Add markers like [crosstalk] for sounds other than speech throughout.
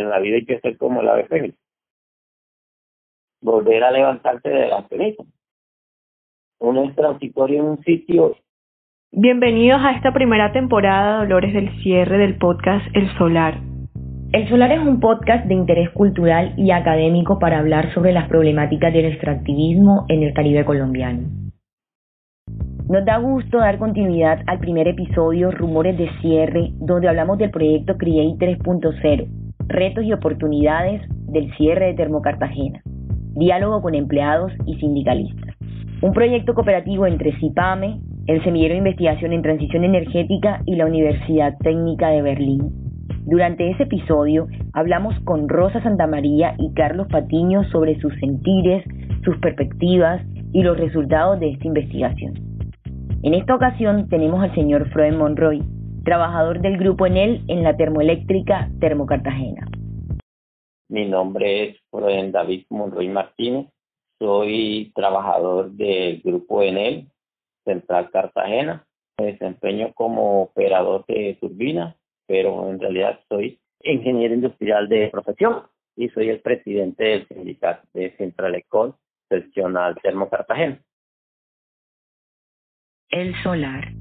en la vida hay que ser como la ave Volver a levantarse de la ceniza. Uno es transitorio en un sitio. Bienvenidos a esta primera temporada, Dolores del cierre del podcast El Solar. El Solar es un podcast de interés cultural y académico para hablar sobre las problemáticas del extractivismo en el Caribe colombiano. Nos da gusto dar continuidad al primer episodio Rumores de Cierre, donde hablamos del proyecto Create 3.0, retos y oportunidades del cierre de Termocartagena, diálogo con empleados y sindicalistas. Un proyecto cooperativo entre CIPAME, el Semillero de Investigación en Transición Energética y la Universidad Técnica de Berlín. Durante ese episodio hablamos con Rosa Santamaría y Carlos Patiño sobre sus sentires, sus perspectivas y los resultados de esta investigación. En esta ocasión tenemos al señor Froen Monroy, trabajador del grupo Enel en la termoeléctrica Termocartagena. Mi nombre es David Monroy Martínez, soy trabajador del grupo Enel Central Cartagena. Me desempeño como operador de turbinas, pero en realidad soy ingeniero industrial de profesión y soy el presidente del sindicato de Central Ecol seccional Termocartagena el solar.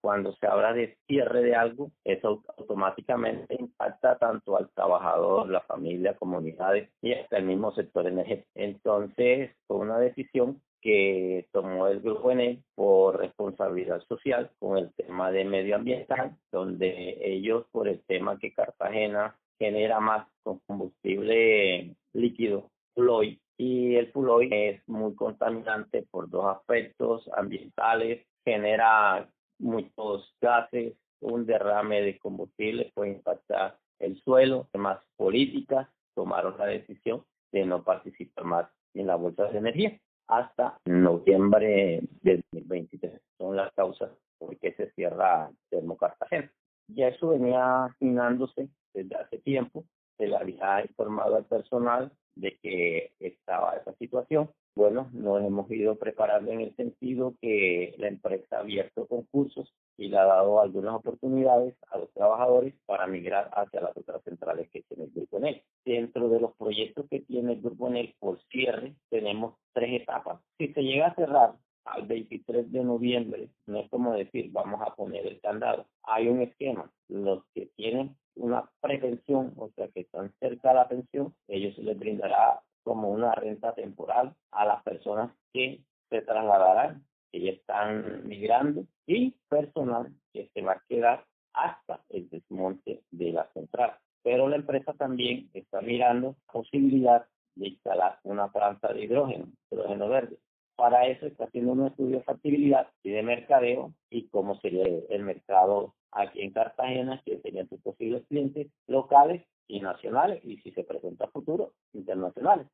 Cuando se habla de cierre de algo, eso automáticamente impacta tanto al trabajador, la familia, comunidades y hasta el mismo sector energético. Entonces, fue una decisión que tomó el grupo ENE por responsabilidad social con el tema de medioambiental, donde ellos por el tema que Cartagena genera más combustible líquido, fluid, y el fuloy es muy contaminante por dos aspectos ambientales, genera muchos gases, un derrame de combustible puede impactar el suelo, además políticas tomaron la decisión de no participar más en la bolsa de energía hasta noviembre del 2023. Son las causas por qué se cierra Termocartagena. Ya eso venía finándose desde hace tiempo, se le había informado al personal de que estaba esa situación. Bueno, nos hemos ido preparando en el sentido que la empresa ha abierto concursos y le ha dado algunas oportunidades a los trabajadores para migrar hacia las otras centrales que tiene el Grupo ENEL. Dentro de los proyectos que tiene el Grupo ENEL por cierre, tenemos tres etapas. Si se llega a cerrar al 23 de noviembre, no es como decir, vamos a poner el candado. Hay un esquema. Los que tienen una prevención, o sea, que están cerca de la pensión, ellos les brindará como una renta temporal a las personas que se trasladarán, que ya están migrando, y personal que se va a quedar hasta el desmonte de la central. Pero la empresa también está mirando posibilidad de instalar una planta de hidrógeno, hidrógeno verde. Para eso está haciendo un estudio de factibilidad y de mercadeo y cómo sería el mercado aquí en Cartagena, que serían sus posibles clientes locales y nacionales, y si se presenta a futuro, internacionales.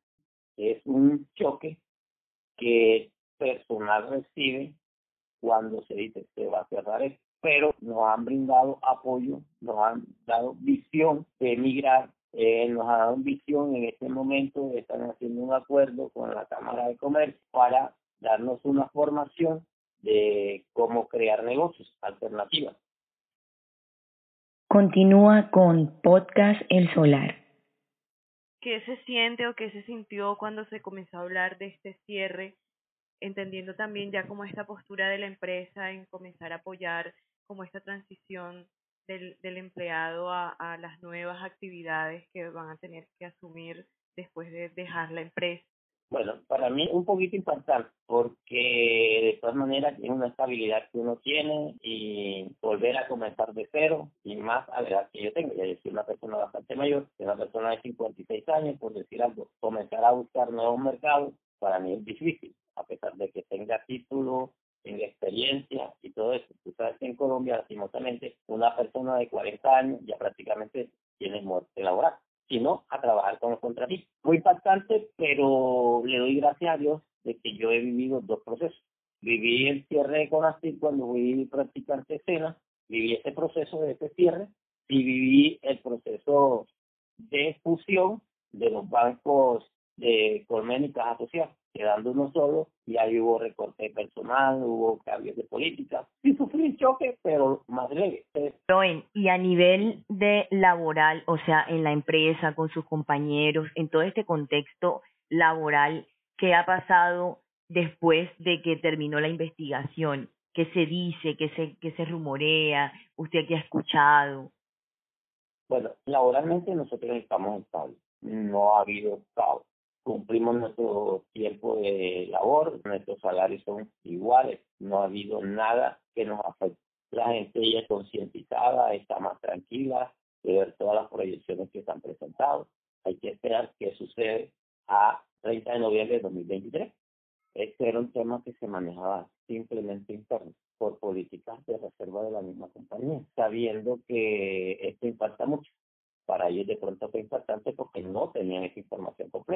Es un choque que personal recibe cuando se dice se va a cerrar esto, pero nos han brindado apoyo, nos han dado visión de emigrar, eh, nos han dado visión en este momento, están haciendo un acuerdo con la Cámara de Comercio para darnos una formación de cómo crear negocios alternativas. Continúa con Podcast El Solar. ¿Qué se siente o qué se sintió cuando se comenzó a hablar de este cierre? Entendiendo también ya como esta postura de la empresa en comenzar a apoyar como esta transición del, del empleado a, a las nuevas actividades que van a tener que asumir después de dejar la empresa. Bueno, para mí un poquito impactante porque de todas maneras es una estabilidad que uno tiene y volver a comenzar de cero y más a la edad que yo tengo. Ya yo soy una persona bastante mayor, soy una persona de 56 años, por decir algo, comenzar a buscar nuevos mercados para mí es difícil, a pesar de que tenga título, tenga experiencia y todo eso. Tú sabes que en Colombia, lastimosamente, una persona de 40 años ya prácticamente tiene muerte laboral sino a trabajar con los contratistas. Muy impactante, pero le doy gracias a Dios de que yo he vivido dos procesos. Viví el cierre de Conastir cuando fui practicante escena, viví ese proceso de ese cierre y viví el proceso de fusión de los bancos de Colmen y. quedando uno solo, y ahí hubo recorte personal, hubo cambios de política. Sí sufrí choque, pero más leve. y a nivel de laboral, o sea, en la empresa, con sus compañeros, en todo este contexto laboral, ¿qué ha pasado después de que terminó la investigación? ¿Qué se dice? ¿Qué se, qué se rumorea? ¿Usted qué ha escuchado? Bueno, laboralmente nosotros estamos estables. No ha habido caos cumplimos nuestro tiempo de labor, nuestros salarios son iguales, no ha habido nada que nos afecte. La gente ya es concientizada, está más tranquila de ver todas las proyecciones que están presentadas. Hay que esperar qué sucede a 30 de noviembre de 2023. Este era un tema que se manejaba simplemente interno por políticas de reserva de la misma compañía, sabiendo que esto impacta mucho. Para ellos de pronto fue impactante porque no tenían esa información completa.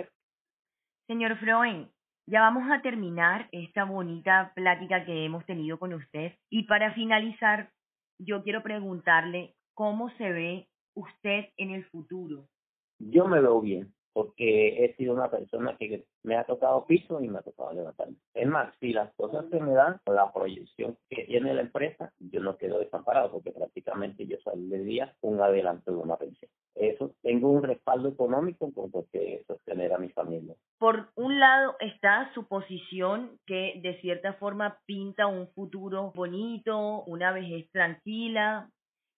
Señor Freuen, ya vamos a terminar esta bonita plática que hemos tenido con usted y para finalizar, yo quiero preguntarle cómo se ve usted en el futuro. Yo me veo bien porque he sido una persona que me ha tocado piso y me ha tocado levantarme. Es más, si las cosas se me dan, la proyección que tiene la empresa, yo no quedo desamparado porque prácticamente yo día un adelanto de una pensión. Eso, tengo un respaldo económico con que sostener a mi familia. Por un lado está su posición que de cierta forma pinta un futuro bonito, una vejez tranquila,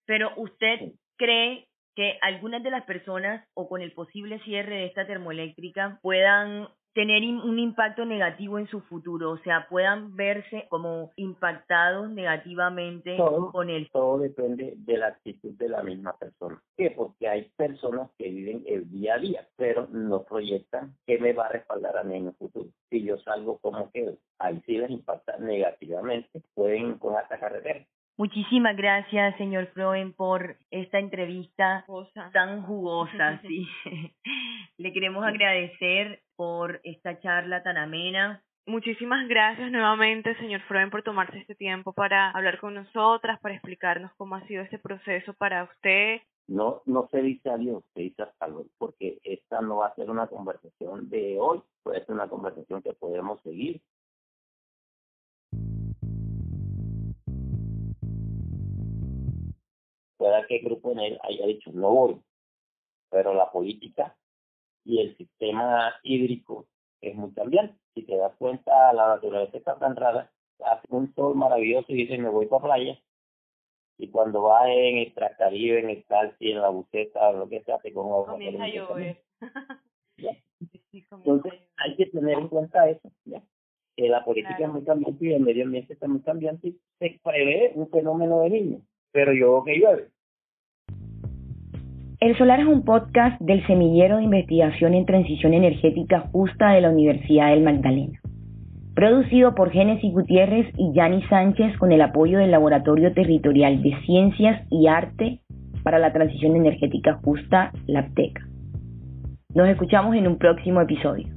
pero usted cree que algunas de las personas o con el posible cierre de esta termoeléctrica puedan tener un impacto negativo en su futuro, o sea, puedan verse como impactados negativamente con el... Todo depende de la actitud de la misma persona. ¿Qué? Porque hay personas que viven el día a día, pero no proyectan qué me va a respaldar a mí en el futuro. Si yo salgo como quedo, ahí sí les impacta negativamente, pueden con esta carretera. Muchísimas gracias, señor Froen, por esta entrevista tan jugosa. [laughs] sí. [laughs] Le queremos agradecer por esta charla tan amena. Muchísimas gracias nuevamente, señor Froen, por tomarse este tiempo para hablar con nosotras, para explicarnos cómo ha sido este proceso para usted. No, no se dice adiós, se dice hasta luego, porque esta no va a ser una conversación de hoy, puede ser una conversación que podemos seguir pueda que el grupo en él haya dicho no voy, pero la política y el sistema hídrico es muy cambiante. Si te das cuenta, la naturaleza está tan rara, hace un sol maravilloso y dice me voy para playa, y cuando va en el Tracaribe, en el Calci, en la buceta, lo que se hace con. Comienza a llover. [laughs] Entonces hay que tener en cuenta eso, ¿ya? que la política es muy cambiante y el medio ambiente está muy cambiante y se prevé un fenómeno de niño, pero yo veo que llueve. El Solar es un podcast del Semillero de Investigación en Transición Energética Justa de la Universidad del Magdalena. Producido por Génesis Gutiérrez y Yanni Sánchez con el apoyo del Laboratorio Territorial de Ciencias y Arte para la Transición Energética Justa, LAPTECA. Nos escuchamos en un próximo episodio.